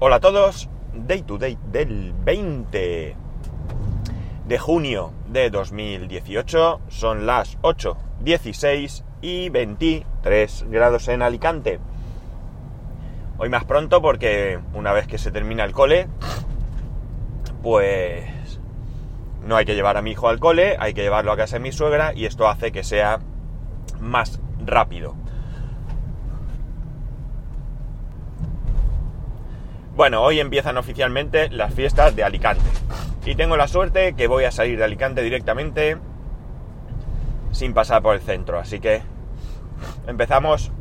Hola a todos, Day to Day del 20 de junio de 2018, son las 8.16 y 23 grados en Alicante. Hoy más pronto porque una vez que se termina el cole, pues no hay que llevar a mi hijo al cole, hay que llevarlo a casa de mi suegra y esto hace que sea más rápido. Bueno, hoy empiezan oficialmente las fiestas de Alicante. Y tengo la suerte que voy a salir de Alicante directamente sin pasar por el centro. Así que empezamos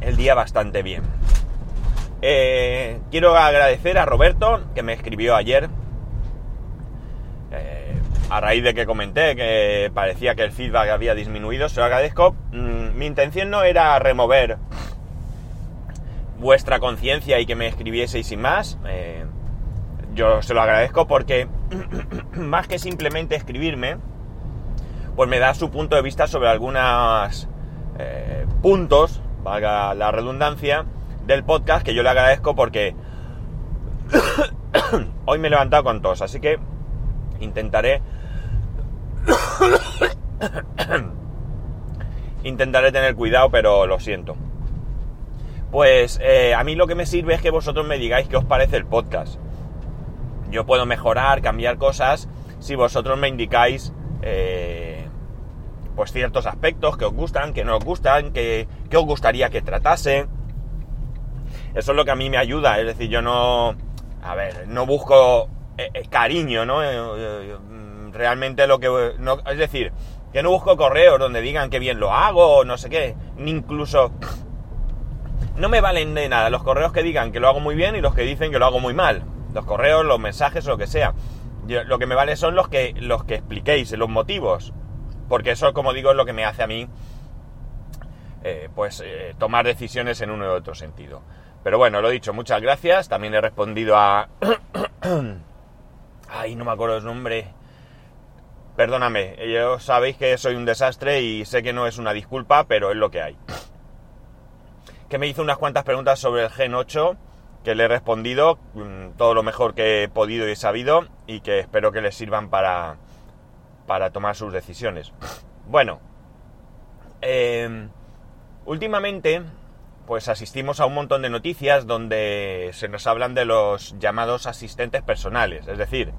el día bastante bien. Eh, quiero agradecer a Roberto que me escribió ayer. Eh, a raíz de que comenté que parecía que el feedback había disminuido, se lo agradezco. Mm, mi intención no era remover vuestra conciencia y que me escribieseis sin más. Eh, yo se lo agradezco porque más que simplemente escribirme, pues me da su punto de vista sobre algunos eh, puntos, valga la redundancia, del podcast que yo le agradezco porque hoy me he levantado con tos, así que intentaré intentaré tener cuidado, pero lo siento. Pues eh, a mí lo que me sirve es que vosotros me digáis qué os parece el podcast. Yo puedo mejorar, cambiar cosas, si vosotros me indicáis eh, pues ciertos aspectos que os gustan, que no os gustan, que, os gustaría que tratase. Eso es lo que a mí me ayuda, es decir, yo no, a ver, no busco eh, cariño, ¿no? realmente lo que, no, es decir, que no busco correos donde digan que bien lo hago o no sé qué, ni incluso no me valen de nada los correos que digan que lo hago muy bien y los que dicen que lo hago muy mal. Los correos, los mensajes lo que sea. lo que me vale son los que, los que expliquéis, los motivos. Porque eso, como digo, es lo que me hace a mí eh, pues eh, tomar decisiones en uno u otro sentido. Pero bueno, lo dicho, muchas gracias. También he respondido a... Ay, no me acuerdo el nombre. Perdóname, yo sabéis que soy un desastre y sé que no es una disculpa, pero es lo que hay que me hizo unas cuantas preguntas sobre el Gen 8, que le he respondido mm, todo lo mejor que he podido y he sabido y que espero que les sirvan para, para tomar sus decisiones. Bueno, em, últimamente pues asistimos a un montón de noticias donde se nos hablan de los llamados asistentes personales, es decir,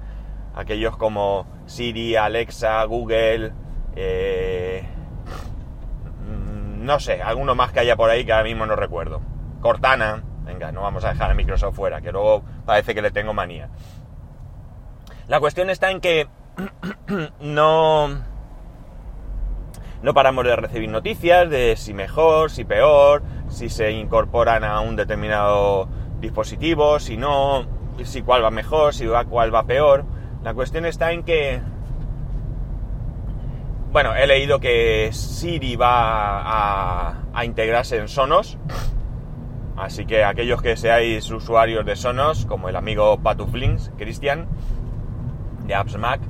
aquellos como Siri, Alexa, Google, eh, no sé, alguno más que haya por ahí que ahora mismo no recuerdo. Cortana, venga, no vamos a dejar a Microsoft fuera, que luego parece que le tengo manía. La cuestión está en que no, no paramos de recibir noticias de si mejor, si peor, si se incorporan a un determinado dispositivo, si no, si cuál va mejor, si cuál va peor. La cuestión está en que bueno, he leído que Siri va a, integrarse en Sonos. Así que aquellos que seáis usuarios de Sonos, como el amigo Patuflings, Cristian, de Apps Mac,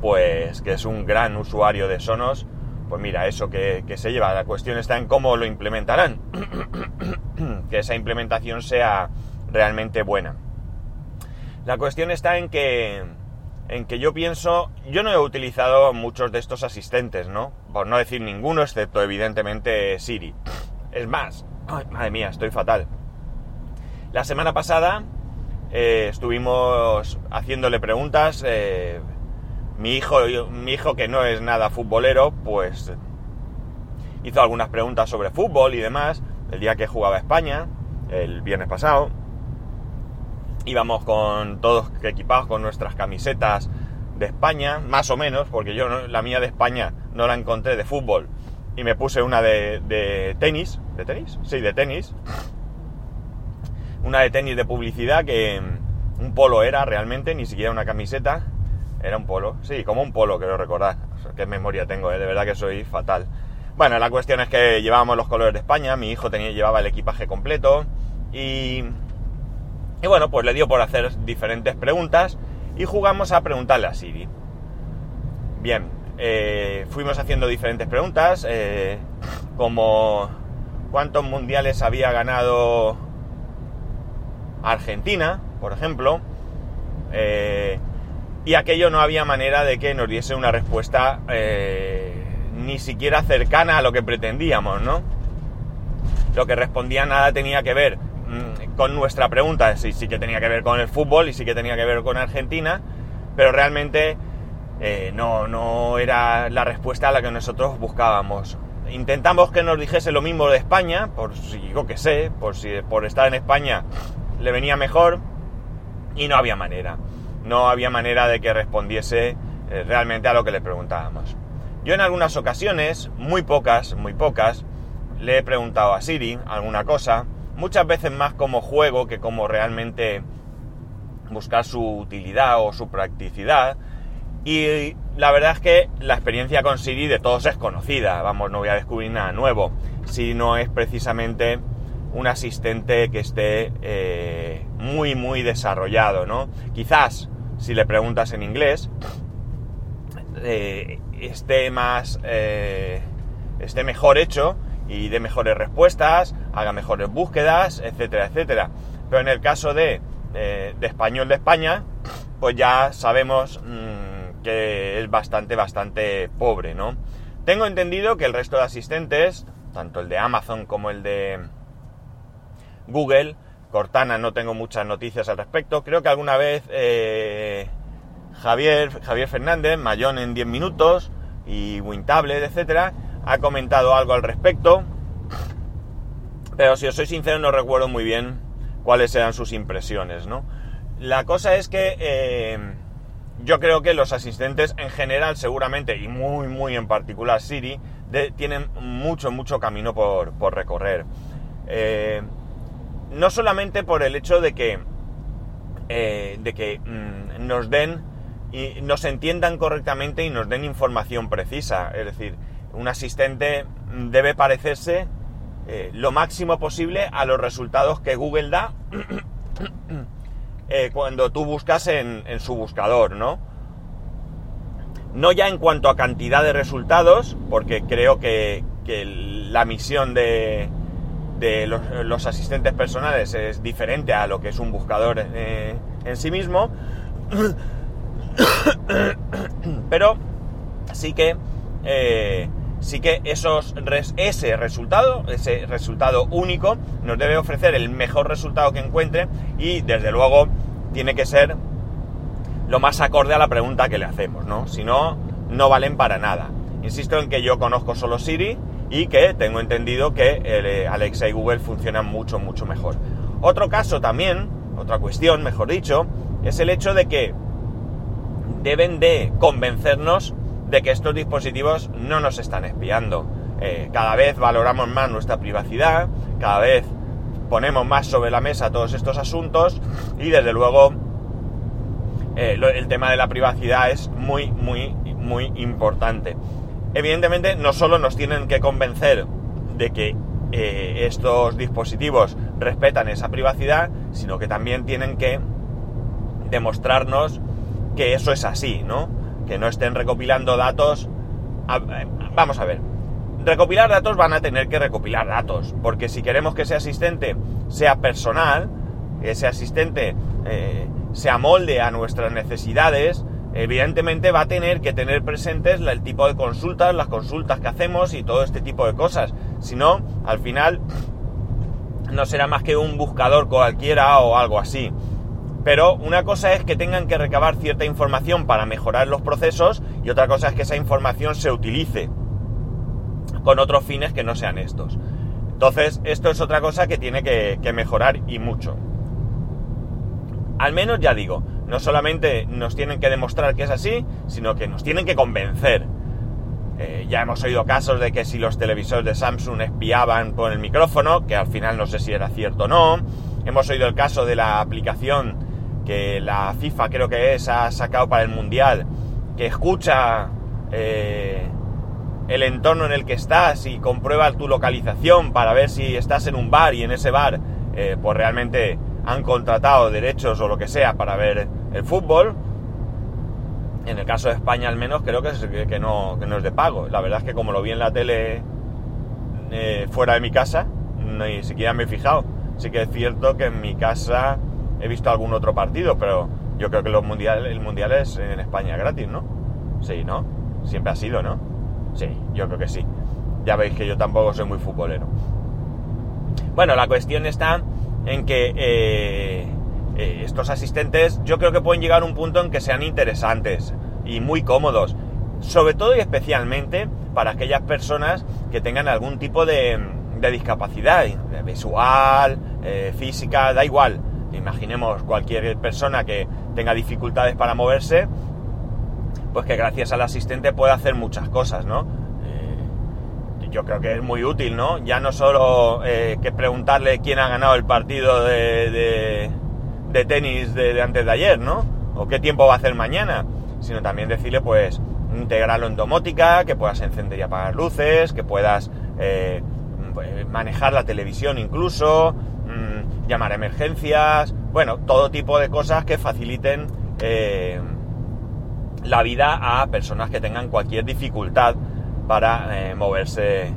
pues que es un gran usuario de Sonos, pues mira, eso que, que se lleva. La cuestión está en cómo lo implementarán. que esa implementación sea realmente buena. La cuestión está en que en que yo pienso, yo no he utilizado muchos de estos asistentes, ¿no? Por no decir ninguno, excepto evidentemente Siri. Es más, madre mía, estoy fatal. La semana pasada eh, estuvimos haciéndole preguntas. Eh, mi hijo, mi hijo que no es nada futbolero, pues hizo algunas preguntas sobre fútbol y demás. El día que jugaba España, el viernes pasado íbamos con todos equipados con nuestras camisetas de España, más o menos, porque yo la mía de España no la encontré de fútbol y me puse una de, tenis, ¿de tenis? Sí, de tenis. Una de tenis de publicidad que un polo era realmente, ni siquiera una camiseta, era un polo, sí, como un polo, quiero recordar. qué memoria tengo, ¿eh? de verdad que soy fatal. Bueno, la cuestión es que llevábamos los colores de España, mi hijo tenía, llevaba el equipaje completo y y bueno, pues le dio por hacer diferentes preguntas y jugamos a preguntarle a Siri. Bien, eh, fuimos haciendo diferentes preguntas, eh, como cuántos mundiales había ganado Argentina, por ejemplo, eh, y aquello no había manera de que nos diese una respuesta ni siquiera cercana a lo que pretendíamos, ¿no? Lo que respondía nada tenía que ver con nuestra pregunta, sí, sí que tenía que ver con el fútbol y sí que tenía que ver con Argentina, pero realmente eh, no, no era la respuesta a la que nosotros buscábamos. Intentamos que nos dijese lo mismo de España, por si yo que sé, por si por estar en España le venía mejor, y no había manera. No había manera de que respondiese eh, realmente a lo que le preguntábamos. Yo en algunas ocasiones, muy pocas, muy pocas, le he preguntado a Siri alguna cosa, muchas veces más como juego que como realmente buscar su utilidad o su practicidad. Y la verdad es que la experiencia con Siri de todos es conocida, vamos, no voy a descubrir nada nuevo, si no es precisamente un asistente que esté eh, muy, muy desarrollado, ¿no? Quizás, si le preguntas en inglés, eh, esté más... Eh, esté mejor hecho y dé mejores respuestas, haga mejores búsquedas, etcétera, etcétera. Pero en el caso de, de español de España, pues ya sabemos mmm, que es bastante, bastante pobre, ¿no? Tengo entendido que el resto de asistentes, tanto el de Amazon como el de Google. Cortana no tengo muchas noticias al respecto. Creo que alguna vez eh, Javier, Javier Fernández, Mayón en 10 minutos y Wintable, etcétera, ha comentado algo al respecto. Pero si os soy sincero no recuerdo muy bien cuáles eran sus impresiones, ¿no? La cosa es que eh, yo creo que los asistentes en general seguramente, y muy muy en particular Siri, tienen mucho mucho camino por, por recorrer. Eh, no solamente por el hecho de que, eh, de que mm, nos den y nos entiendan correctamente y nos den información precisa. Es decir, un asistente debe parecerse eh, lo máximo posible a los resultados que Google da eh, cuando tú buscas en, su buscador, ¿no? No ya en cuanto a cantidad de resultados, porque creo que la misión de, de los, asistentes personales es diferente a lo que es un buscador eh, en sí mismo, pero sí que sí que esos ese resultado, ese resultado único, nos debe ofrecer el mejor resultado que encuentre y desde luego tiene que ser lo más acorde a la pregunta que le hacemos, ¿no? Si no, no valen para nada. Insisto en que yo conozco solo Siri y que tengo entendido que eh, Alexa y Google funcionan mucho, mucho mejor. Otro caso también, otra cuestión, mejor dicho, es el hecho de que deben de convencernos de que estos dispositivos no nos están espiando. Eh, cada vez valoramos más nuestra privacidad, cada vez ponemos más sobre la mesa todos estos asuntos y desde luego eh, el tema de la privacidad es muy, muy, muy importante evidentemente no solo nos tienen que convencer de que eh, estos dispositivos respetan esa privacidad, sino que también tienen que demostrarnos que eso es así, ¿no? Que no estén recopilando datos. Eh, vamos a ver. Recopilar datos van a tener que recopilar datos, porque si queremos que ese asistente sea personal, ese asistente eh, se amolde a nuestras necesidades, evidentemente va a tener que tener presentes el tipo de consultas, las consultas que hacemos y todo este tipo de cosas. Si no, al final no será más que un buscador cualquiera o algo así. Pero una cosa es que tengan que recabar cierta información para mejorar los procesos y otra cosa es que esa información se utilice con otros fines que no sean estos. Entonces, esto es otra cosa que tiene que, mejorar y mucho. Al menos ya digo, no solamente nos tienen que demostrar que es así, sino que nos tienen que convencer. Eh, ya hemos oído casos de que si los televisores de Samsung espiaban con el micrófono, que al final no sé si era cierto o no. Hemos oído el caso de la aplicación que la FIFA creo que es, ha sacado para el Mundial, que escucha eh, el entorno en el que estás y comprueba tu localización para ver si estás en un bar y en ese bar eh, pues realmente han contratado derechos o lo que sea para ver el fútbol. En el caso de España al menos creo que, es, que, no, que no es de pago. La verdad es que como lo vi en la tele eh, fuera de mi casa, ni siquiera me he fijado. Sí que es cierto que en mi casa he visto algún otro partido, pero yo creo que los mundial, el mundial es en España gratis, ¿no? Sí, ¿no? Siempre ha sido, ¿no? Sí, yo creo que sí. Ya veis que yo tampoco soy muy futbolero. Bueno, la cuestión está en que eh, eh, estos asistentes yo creo que pueden llegar a un punto en que sean interesantes y muy cómodos. Sobre todo y especialmente para aquellas personas que tengan algún tipo de, discapacidad visual, eh, física, da igual. Imaginemos cualquier persona que tenga dificultades para moverse, pues que gracias al asistente puede hacer muchas cosas, ¿no? Eh, yo creo que es muy útil, ¿no? Ya no solo eh, que preguntarle quién ha ganado el partido de, tenis de, antes de ayer, ¿no? O qué tiempo va a hacer mañana, sino también decirle, pues, integrarlo en domótica, que puedas encender y apagar luces, que puedas eh, pues, manejar la televisión incluso, llamar emergencias, bueno, todo tipo de cosas que faciliten la vida a personas que tengan cualquier dificultad para eh, moverse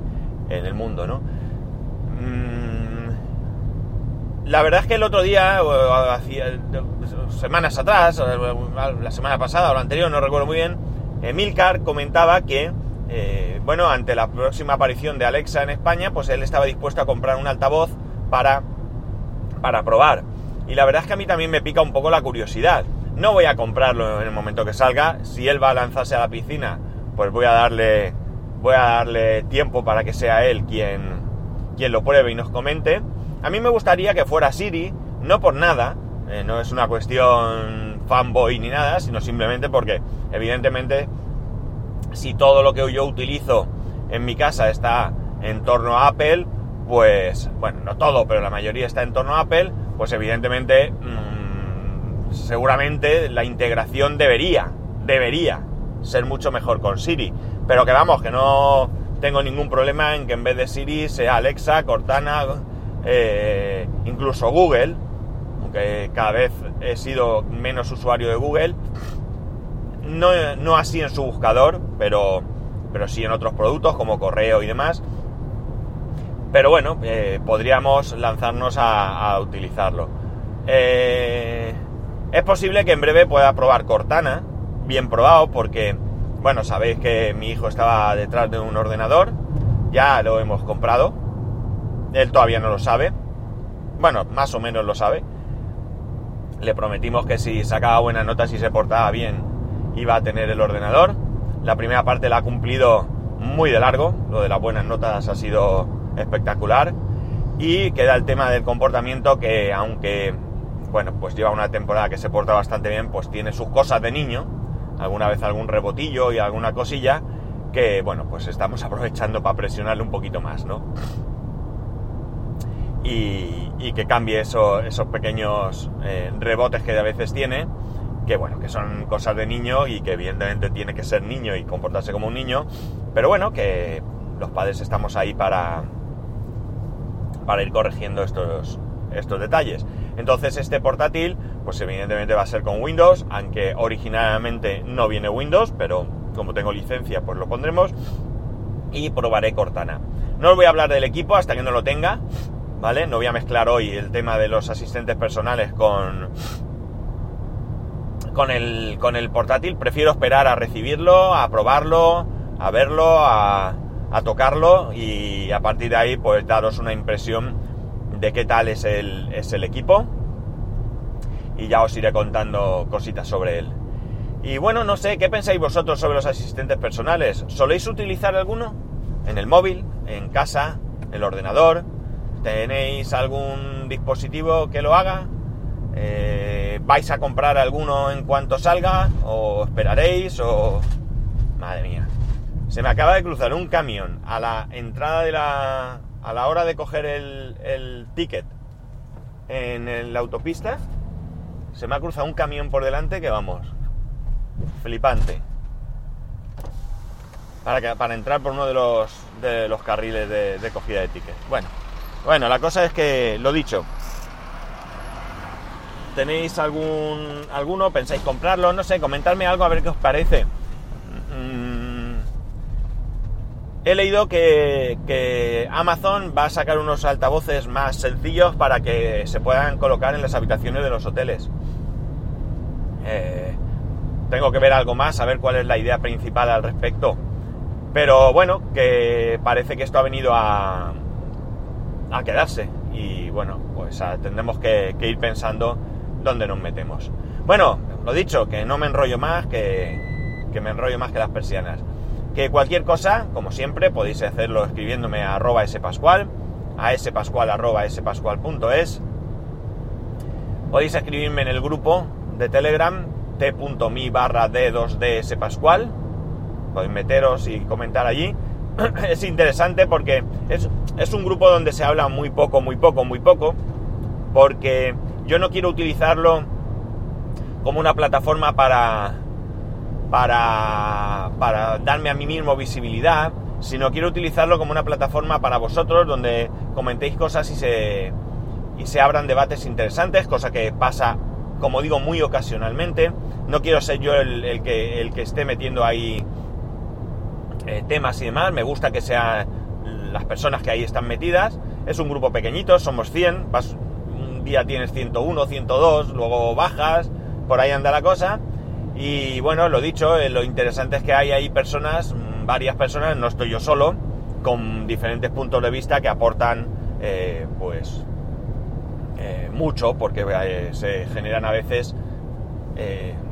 en el mundo, ¿no? Mm, la verdad es que el otro día, semanas atrás, la semana pasada o la anterior, no recuerdo muy bien, Emilcar comentaba que, eh, bueno, ante la próxima aparición de Alexa en España, pues él estaba dispuesto a comprar un altavoz para, para probar. Y la verdad es que a mí también me pica un poco la curiosidad. No voy a comprarlo en el momento que salga. Si él va a lanzarse a la piscina, pues voy a darle, voy a darle tiempo para que sea él quien, quien lo pruebe y nos comente. A mí me gustaría que fuera Siri, no por nada, eh, no es una cuestión fanboy ni nada, sino simplemente porque, evidentemente, si todo lo que yo utilizo en mi casa está en torno a Apple, pues, bueno, no todo, pero la mayoría está en torno a Apple, pues evidentemente mm, seguramente la integración debería, debería ser mucho mejor con Siri. Pero que vamos, que no tengo ningún problema en que en vez de Siri sea Alexa, Cortana, eh, incluso Google, aunque cada vez he sido menos usuario de Google. No, así en su buscador, pero, pero sí en otros productos como correo y demás. Pero bueno, eh, podríamos lanzarnos a, utilizarlo. Eh, es posible que en breve pueda probar Cortana, bien probado, porque, bueno, sabéis que mi hijo estaba detrás de un ordenador, ya lo hemos comprado, él todavía no lo sabe, bueno, más o menos lo sabe. Le prometimos que si sacaba buenas notas y se portaba bien, iba a tener el ordenador. La primera parte la ha cumplido muy de largo, lo de las buenas notas ha sido espectacular. Y queda el tema del comportamiento que, aunque bueno, pues lleva una temporada que se porta bastante bien, pues tiene sus cosas de niño, alguna vez algún rebotillo y alguna cosilla, que bueno, pues estamos aprovechando para presionarle un poquito más, ¿no? Y, que cambie esos pequeños eh, rebotes que a veces tiene, que bueno, que son cosas de niño y que evidentemente tiene que ser niño y comportarse como un niño, pero bueno, que los padres estamos ahí para, para ir corrigiendo estos, estos detalles. Entonces este portátil, pues evidentemente va a ser con Windows, aunque originalmente no viene Windows, pero como tengo licencia, pues lo pondremos. Y probaré Cortana. No os voy a hablar del equipo hasta que no lo tenga, ¿vale? No voy a mezclar hoy el tema de los asistentes personales con, con, el, con el portátil. Prefiero esperar a recibirlo, a probarlo, a verlo, a, a tocarlo y a partir de ahí pues daros una impresión de qué tal es el, es el equipo y ya os iré contando cositas sobre él. Y bueno, no sé, ¿qué pensáis vosotros sobre los asistentes personales? ¿Soléis utilizar alguno? ¿En el móvil? ¿En casa? ¿En el ordenador? ¿Tenéis algún dispositivo que lo haga? Eh, ¿Vais a comprar alguno en cuanto salga? ¿O esperaréis? ¿O... Madre mía. Se me acaba de cruzar un camión a la entrada de la, a la hora de coger el, ticket en la autopista, se me ha cruzado un camión por delante que vamos, flipante. Para, que, para entrar por uno de los, de los carriles de, de cogida de ticket. Bueno, bueno, la cosa es que, lo dicho, ¿tenéis algún alguno? ¿Pensáis comprarlo? No sé, comentadme algo a ver qué os parece. He leído que, Amazon va a sacar unos altavoces más sencillos para que se puedan colocar en las habitaciones de los hoteles. Eh, tengo que ver algo más, a ver cuál es la idea principal al respecto. Pero bueno, que parece que esto ha venido a, a quedarse. Y bueno, pues tendremos que, ir pensando dónde nos metemos. Bueno, lo dicho, que no me enrollo más, que me enrollo más que las persianas. Que cualquier cosa, como siempre, podéis hacerlo escribiéndome a arroba spascual, a spascual arroba spascual.es. Podéis escribirme en el grupo de Telegram t.mi barra d2d spascual. Podéis meteros y comentar allí. es interesante porque es, es un grupo donde se habla muy poco, muy poco, muy poco. Porque yo no quiero utilizarlo como una plataforma para para, para darme a mí mismo visibilidad, sino quiero utilizarlo como una plataforma para vosotros donde comentéis cosas y se, y se abran debates interesantes, cosa que pasa, como digo, muy ocasionalmente. No quiero ser yo el, que, el que esté metiendo ahí eh, temas y demás, me gusta que sean las personas que ahí están metidas. Es un grupo pequeñito, somos 100, un día tienes 101, 102, luego bajas, por ahí anda la cosa. Y bueno, lo dicho, eh, lo interesante es que hay ahí personas, mm, varias personas, no estoy yo solo, con diferentes puntos de vista que aportan, eh, pues, eh, mucho, porque se generan a veces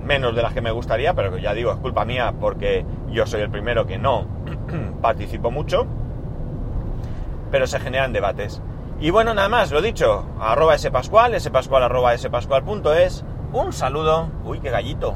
menos de las que me gustaría, pero ya digo, es culpa mía porque yo soy el primero que no participo mucho, pero se generan debates. Y bueno, nada más, lo dicho, arroba spascual, spascual arroba spascual.es, un saludo, uy, qué gallito,